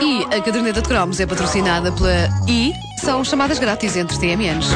E a caderneta de cromos é patrocinada pela I, são chamadas grátis entre TMNs.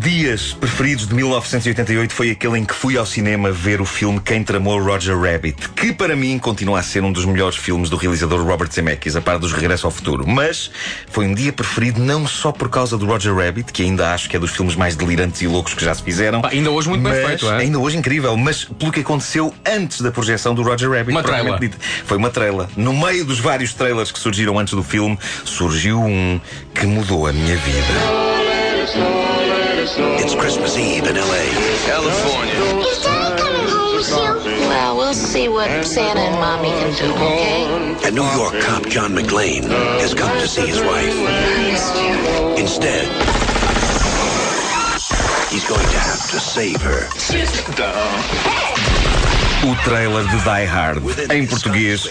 Dias preferidos de 1988 foi aquele em que fui ao cinema ver o filme Quem Tramou Roger Rabbit, que para mim continua a ser um dos melhores filmes do realizador Robert Zemeckis, a par dos Regresso ao Futuro. Mas foi um dia preferido não só por causa do Roger Rabbit, que ainda acho que é dos filmes mais delirantes e loucos que já se fizeram. Pá, ainda hoje muito bem mas- feito, é? Ainda hoje incrível, mas pelo que aconteceu antes da projeção do Roger Rabbit. Uma dito. Foi uma trailer. No meio dos vários trailers que surgiram antes do filme, surgiu um que mudou a minha vida. It's Christmas Eve in LA. California. Is Daddy coming home soon? Well, we'll see what Santa and Mommy can do, okay? A New York cop, John McLean, has come to see his wife. I missed you. Instead, he's going to have to save her. O trailer de Die Hard, em português,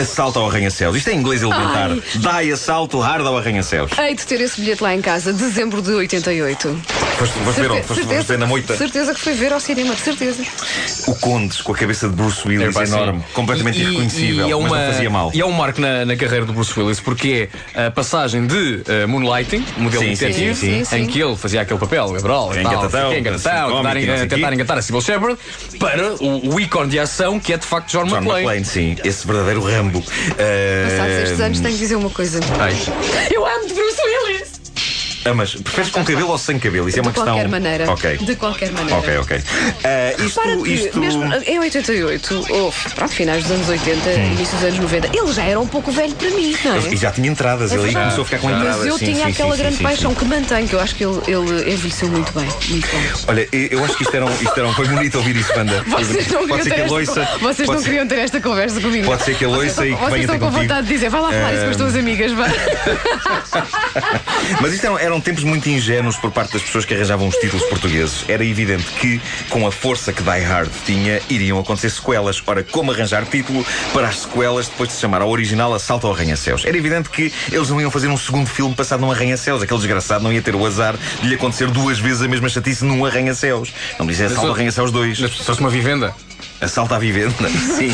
Assalto ao Arranha-Céus. Isto é em inglês elementar. Die Assalto Hard ao Arranha-Céus. Hei de ter esse bilhete lá em casa, dezembro de 88. Foste, foste ver onde? Foste, foste ver na moita? certeza que foi ver ao cinema, de certeza. O Condes, com a cabeça de Bruce Willis É, pá, sim. enorme, completamente E- e- irreconhecível, e é mas uma- não fazia mal. E é um marco na, na carreira do Bruce Willis, porque é a passagem de eh, Moonlighting, modelo Sim, sim, detetive, sim, sim, em sim. que ele fazia aquele papel, Gabriel, Engatatão, engatatão, cómico tentar, e não sei tentar quê. engatar a Sybil Shepard, para o, o ícone de ação que é de facto John, John McClane. McClane, sim, esse verdadeiro Rambo. Passados Uh, estes anos, tenho que dizer uma coisa. Ai. Eu amo de! Ah, mas preferes com cabelo ou sem cabelo? Isso é De uma questão. qualquer maneira. Ok. De qualquer maneira. Ok, ok. Ah, isto, Para que, isto... mesmo em 88, ou pronto, finais dos anos 80, início dos anos 90, ele já era um pouco velho para mim, não é? E já tinha entradas, ele aí verdade. começou a ficar com entradas. Mas eu sim, tinha sim, aquela sim, grande paixão que mantém, que eu acho que ele, ele envelheceu muito bem. Muito bem. Olha, eu acho que isto era um, isto era um foi bonito ouvir isso, banda. Vocês não Pode queriam ser ter que a esta, loiça. con- vocês pode não ser- queriam ter esta conversa comigo. Pode ser que a Vocês loiça estão- e que Vocês venha estão ter com contigo. vontade de dizer, vai lá falar isso com as tuas amigas, vai. Mas isto eram, eram tempos muito ingênuos por parte das pessoas que arranjavam os títulos portugueses. Era evidente que, com a força que Die Hard tinha, iriam acontecer sequelas. Ora, como arranjar título para as sequelas depois de se chamar ao original Assalto ao Arranha-Céus? Era evidente que eles não iam fazer um segundo filme passado num arranha-céus. Aquele desgraçado não ia ter o azar de lhe acontecer duas vezes a mesma chatice num arranha-céus. Não me dizer Assalto ao Arranha-Céus 2. Mas se uma vivenda. Assalto à vivenda, sim.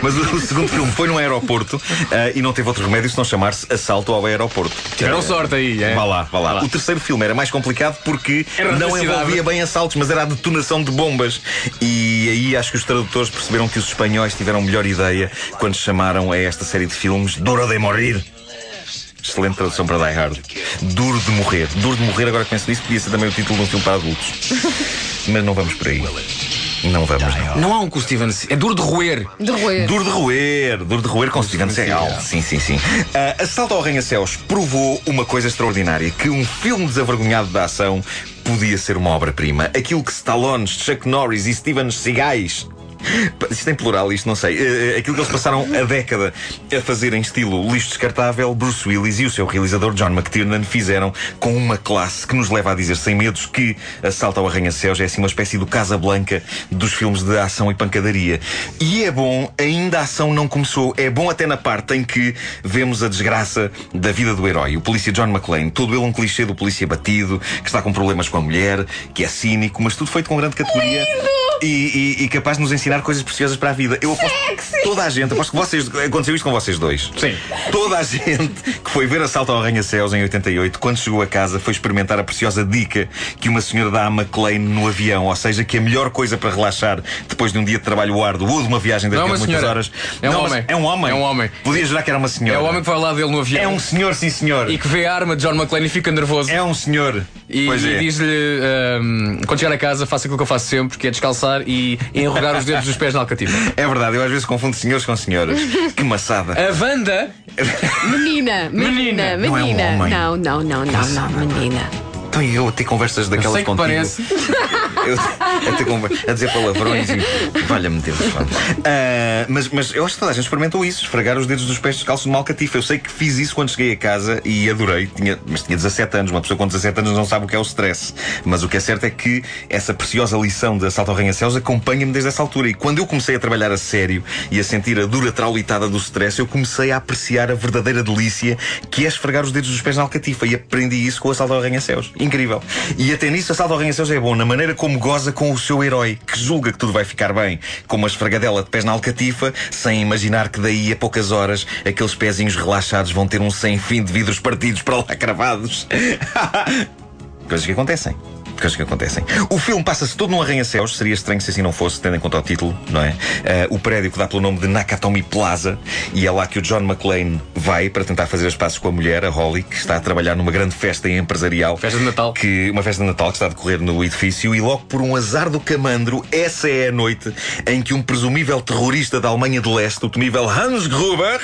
Mas o, o segundo filme foi num aeroporto ah, e não teve outro remédio se não chamar-se Assalto ao Aeroporto. Tiveram sorte aí, é? Vá lá, vá lá. O terceiro filme era mais complicado porque Era não envolvia bem assaltos, mas era a detonação de bombas. E aí acho que os tradutores perceberam que os espanhóis tiveram melhor ideia quando chamaram a esta série de filmes Duro de Morir. Excelente tradução para Die Hard. Duro de morrer. Duro de morrer, agora que penso nisso, podia ser também o título de um filme para adultos. Mas não vamos por aí. Não vamos, não. Não há um com o Steven Se- É duro de roer. De roer. Duro de roer, duro de roer com Steven Seagal. Sim, sim, sim. Ah, Assalto ao Arranha-Céus provou uma coisa extraordinária: que um filme desavergonhado da ação podia ser uma obra-prima. Aquilo que Stallone, Chuck Norris e Steven Seagais. Isto em plural, isto não sei. Eh, aquilo que eles passaram a década a fazer em estilo lixo descartável, Bruce Willis e o seu realizador John McTiernan fizeram com uma classe que nos leva a dizer sem medos que Assalto ao Arranha-Céus é assim uma espécie do Casablanca dos filmes de ação e pancadaria. E é bom, ainda a ação não começou. É bom até na parte em que vemos a desgraça da vida do herói, o polícia John McClane. Todo ele um clichê do polícia batido, que está com problemas com a mulher, que é cínico, mas tudo feito com grande categoria. E, e- e capaz de nos ensinar coisas preciosas para a vida. Eu aposto toda a gente, aposto que vocês. Aconteceu isto com vocês dois. Sim. Toda a gente que foi ver Assalto ao Arranha-Céus em 88, quando chegou a casa, foi experimentar a preciosa dica que uma senhora dá a McLean no avião. Ou seja, que a melhor coisa para relaxar depois de um dia de trabalho árduo ou de uma viagem de é avião uma de muitas horas. É um Não, homem. É um homem. É um homem. Podia jurar que era uma É senhora. o homem que vai lá dele no avião. É um senhor, sim senhor. E que vê a arma de John McClane e fica nervoso. É um senhor. E, pois e é. diz-lhe: ahm, quando chegar a casa, faça aquilo que eu faço sempre, que é descalçar e enrugar os dedos dos pés na alcativa. É verdade, eu às vezes confundo senhores com senhoras. que maçada. A Wanda Menina, menina, Menina. menina. Não é um homem. Não, não, não, não, não, menina. Então eu a ter conversas daquelas sei que contigo. parece. Eu, a, ter conver- a dizer palavrões e. Valha-me Deus. Ah, mas, mas eu acho que toda a gente experimentou isso, esfregar os dedos dos pés descalços de uma alcatifa. Eu sei que fiz isso quando cheguei a casa e adorei. Tinha, mas tinha 17 anos. Uma pessoa com 17 anos não sabe o que é o stress. Mas o que é certo é que essa preciosa lição de assalto ao arranha-céus acompanha-me desde essa altura. E quando eu comecei a trabalhar a sério e a sentir a dura traulitada do stress, eu comecei a apreciar a verdadeira delícia que é esfregar os dedos dos pés na alcatifa. E aprendi isso com o assalto ao arranha-céus. Incrível. E até nisso, assalto ao arranha-céus é bom, na maneira como goza com o seu herói, que julga que tudo vai ficar bem, com uma esfregadela de pés na alcatifa, sem imaginar que daí a poucas horas aqueles pezinhos relaxados vão ter um sem fim de vidros partidos para lá cravados. Coisas que acontecem. Coisas que acontecem. O filme passa-se todo num arranha-céus. Seria estranho se assim não fosse, tendo em conta o título, não é? Eh, o prédio que dá pelo nome de Nakatomi Plaza. E é lá que o John McClane vai para tentar fazer os passos com a mulher, a Holly, que está a trabalhar numa grande festa empresarial. Festa de Natal. Que, uma festa de Natal que está a decorrer no edifício. E logo por um azar do camandro, essa é a noite em que um presumível terrorista da Alemanha de Leste, o temível Hans Gruber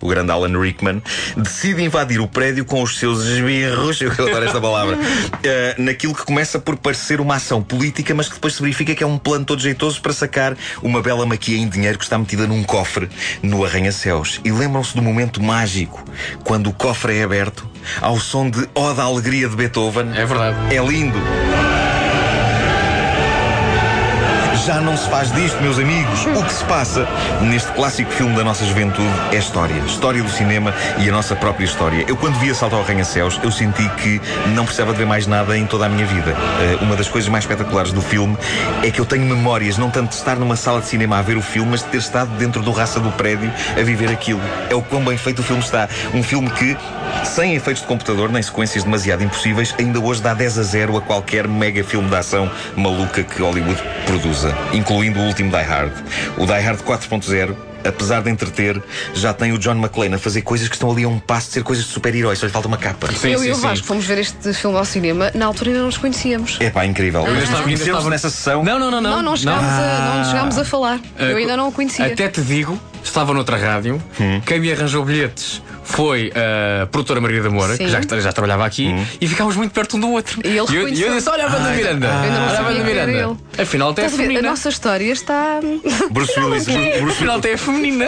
o grande Alan Rickman, decide invadir o prédio com os seus esbirros, eu adoro esta palavra, eh, naquilo que começa por parecer uma ação política, mas que depois se verifica que é um plano todo jeitoso para sacar uma bela maquia em dinheiro que está metida num cofre no arranha-céus. E lembram-se do momento mágico, quando o cofre é aberto, ao som de Oda Alegria de Beethoven. É verdade. É lindo. Já não se faz disto, meus amigos. O que se passa neste clássico filme da nossa juventude é história. História do cinema e a nossa própria história. Eu, quando vi Assalto ao Arranha-Céus, eu senti que não precisava de ver mais nada em toda a minha vida. Eh, uma das coisas mais espetaculares do filme é que eu tenho memórias, não tanto de estar numa sala de cinema a ver o filme, mas de ter estado dentro do raça do prédio a viver aquilo. É o quão bem feito o filme está. Um filme que, sem efeitos de computador, nem sequências demasiado impossíveis, ainda hoje dá 10 a 0 a qualquer mega filme de ação maluca que Hollywood produza, incluindo o último Die Hard. O Die Hard 4.0 apesar de entreter, já tem o John McClane a fazer coisas que estão ali a um passo de ser coisas de super-heróis, só lhe falta uma capa. Sim, eu sim, e o. Vasco fomos ver este filme ao cinema, na altura ainda não nos conhecíamos. É pá, incrível. ainda estava- ainda Conhecemos estava- nessa sessão. Não, não, não, não. Não, não chegámos, A, não chegámos a falar. Ah, eu ainda não o conhecia. Até te digo, estava noutra rádio, Hum. quem me arranjou bilhetes foi a produtora Margarida Moura, Sim. que já, já trabalhava aqui, Hum. e ficámos muito perto um do outro. E ele eu, e eu disse: Olha a banda Miranda. olha a banda Miranda. Afinal, até é Estás a feminina. nossa história está. Bruce Willis. Bruce, Bruce Afinal, até é feminina.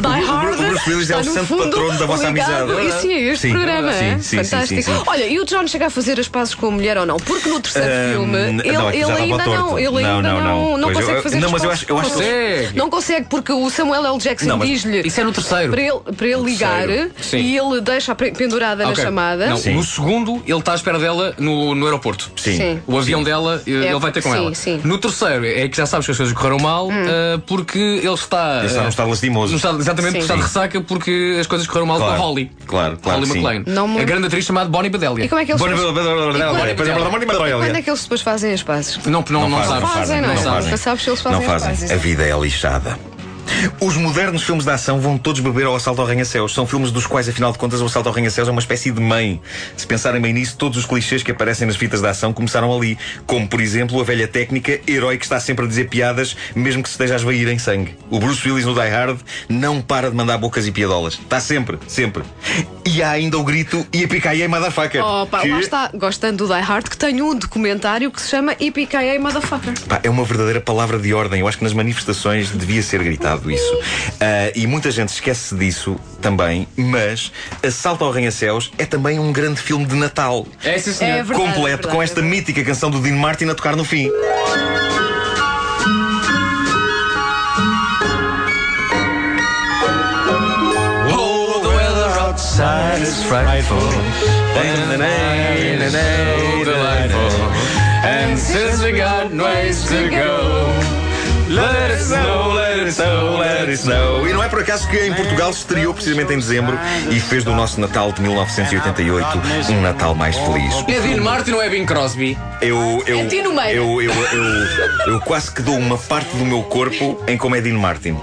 Die Hard. o Bruce Willis é está, o no santo fundo, patrono da vossa ligado. amizade. E sim, é este Sim. programa. Sim, é? sim, sim, Fantástico. sim, sim. Olha, e o John chega a fazer as pazes com a mulher ou não? Porque no terceiro Ahm, filme ele, não, ele dava ainda não, ele Não, ainda não, não, não. não consegue fazer não, as mas eu acho- eu acho ele. Não consegue porque o Samuel L. Jackson Não, mas Isso diz-lhe é no terceiro. para ele, para ele ligar Sim. e ele deixa pendurada Ok. na chamada. Não, Sim. no segundo, ele está à espera dela no, no aeroporto. Sim. Sim. O avião dela, eh, ele vai ter com sim, ela. sim. No terceiro, é que já sabes que as coisas correram mal, eh, porque ele está. Ele está num eh, estado lastimoso. estado- exatamente, Sim. no estado de ressaca, porque as coisas correram mal Claro. com a Holly. Claro, claro Holly sim. McLean. Não me- A grande atriz chamada Bonnie Bedelia. E como é que eles Bora, depois- bora, bora, bora, E bora, quando- depois é é que eles depois fazem as pazes? Não, não, não, fazem, sabes. fazem, não é? sabes. Se eles fazem Não as fazem. pazes. A vida é lixada. Os modernos filmes de ação vão todos beber ao Assalto ao Arranha-Céus. São filmes dos quais, afinal de contas, o Assalto ao Arranha-Céus é uma espécie de mãe. Se pensarem bem nisso, todos os clichês que aparecem nas fitas de ação começaram ali. Como, por exemplo, a velha técnica herói que está sempre a dizer piadas, mesmo que se esteja a esvair em sangue. O Bruce Willis no Die Hard não para de mandar bocas e piadolas. Está sempre, sempre. E há ainda o grito a picaia motherfucker. Oh, pá, que- lá está, gostando do Die Hard, que tem um documentário que se chama EPKA Motherfucker. Pá, é uma verdadeira palavra de ordem. Eu acho que nas manifestações devia ser gritado isso. Ah, e muita gente esquece disso também, mas Assalto ao Arranha-Céus é também um grande filme de Natal. É, sim, senhor. É verdade, completo verdade, com esta é mítica canção do Dean Martin a tocar no fim. Is frightful. So delightful. And since we got ways to go, let it snow, let it snow, let it snow. E não é por acaso que em Portugal se estreou precisamente em dezembro e fez do nosso Natal de 1988 um Natal mais feliz. É Dean Martin ou é Bing Crosby? Eu, eu, É Tino Meira. eu, eu, eu, eu quase que dou uma parte do meu corpo em como é Dean Martin.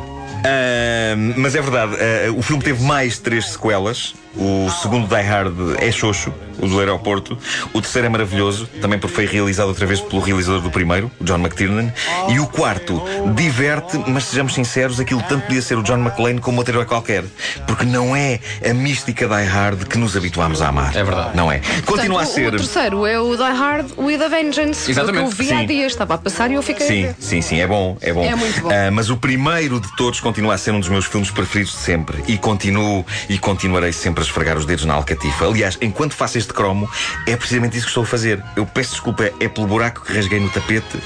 Ahm, mas é verdade, ah, o filme teve mais três sequelas O segundo Die Hard é xoxo, o do aeroporto. O terceiro é maravilhoso, também porque foi realizado outra vez pelo realizador do primeiro, o John McTiernan. E o quarto diverte, mas sejamos sinceros, aquilo tanto podia ser o John McClane como outro herói qualquer. Porque não é a mística Die Hard que nos habituámos a amar. É verdade. Não é? Continua a Portanto, ser. O terceiro é o Die Hard with a Vengeance. Exatamente. Eu vi há Sim. dias, estava a passar e eu fiquei. a Sim, ver. sim, sim, é bom, é bom. É muito bom. Ah, mas o primeiro de todos continua a ser um dos meus filmes preferidos de sempre. E continuo e continuarei sempre a esfregar os dedos na alcatifa. Aliás, enquanto faço este cromo, é precisamente isso que estou a fazer. Eu peço desculpa, é pelo buraco que rasguei no tapete.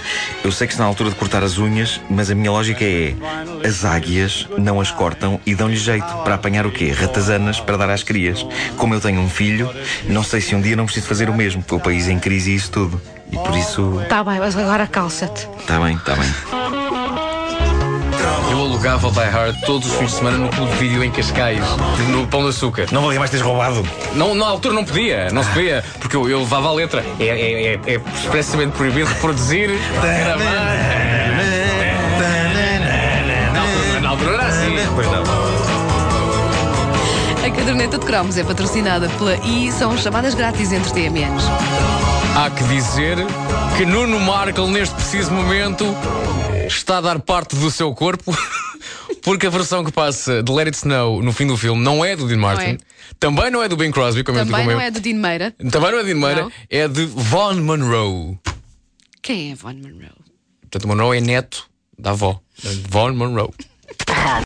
Eu sei que está na altura de cortar as unhas, mas a minha lógica é: as águias não as cortam e dão-lhe jeito para apanhar o quê? Ratazanas para dar às crias. Como eu tenho um filho, não sei se um dia não preciso fazer o mesmo, porque o país é em crise e isso tudo. E por isso. Tá bem, mas agora calça-te. Está bem, está bem. Eu alugava o Die Hard todos os fins de semana no clube de vídeo em Cascais, no Pão de Açúcar. Não valia mais teres roubado. Não, na altura não podia, não se podia, porque eu, eu levava a letra. É, é, é, é expressamente proibido reproduzir, gravar. Na altura, era assim. Pois não. A caderneta de cromos é patrocinada pela I são chamadas grátis entre TMNs. Há que dizer que Nuno Markle, neste preciso momento, está a dar parte do seu corpo. Porque a versão que passa de Let It Snow no fim do filme não é do Dean Martin, é. também não é do Bing Crosby, como eu Também como não eu. é do Dean Meira. Também não é de Dean Meira, Não. é de Von Monroe. Quem é Von Monroe? Portanto, Monroe é neto da avó, Von Monroe.